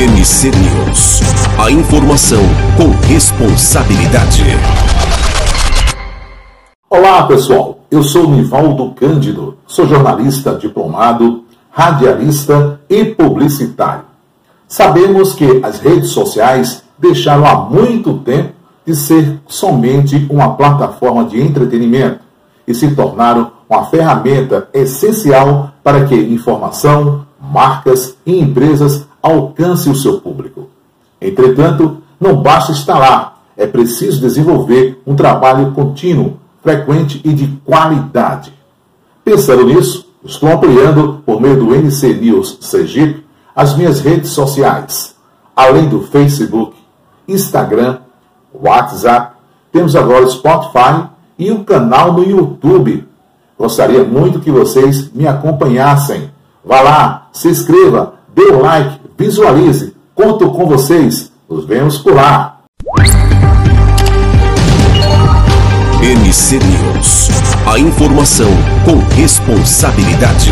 NC News. A informação com responsabilidade. Olá, pessoal. Eu sou Nivaldo Cândido. Sou jornalista diplomado, radialista e publicitário. Sabemos que as redes sociais deixaram há muito tempo de ser somente uma plataforma de entretenimento e se tornaram uma ferramenta essencial para que informação, marcas e empresas alcancem o seu público. Entretanto, não basta estar lá, é preciso desenvolver um trabalho contínuo, frequente e de qualidade. Pensando nisso, estou ampliando, por meio do NC News Sergipe, as minhas redes sociais. Além do Facebook, Instagram, WhatsApp, temos agora o Spotify e o canal no YouTube. Gostaria muito que vocês me acompanhassem. Vá lá, se inscreva, dê o like, visualize. Conto com vocês. Nos vemos por lá. NC News. A informação com responsabilidade.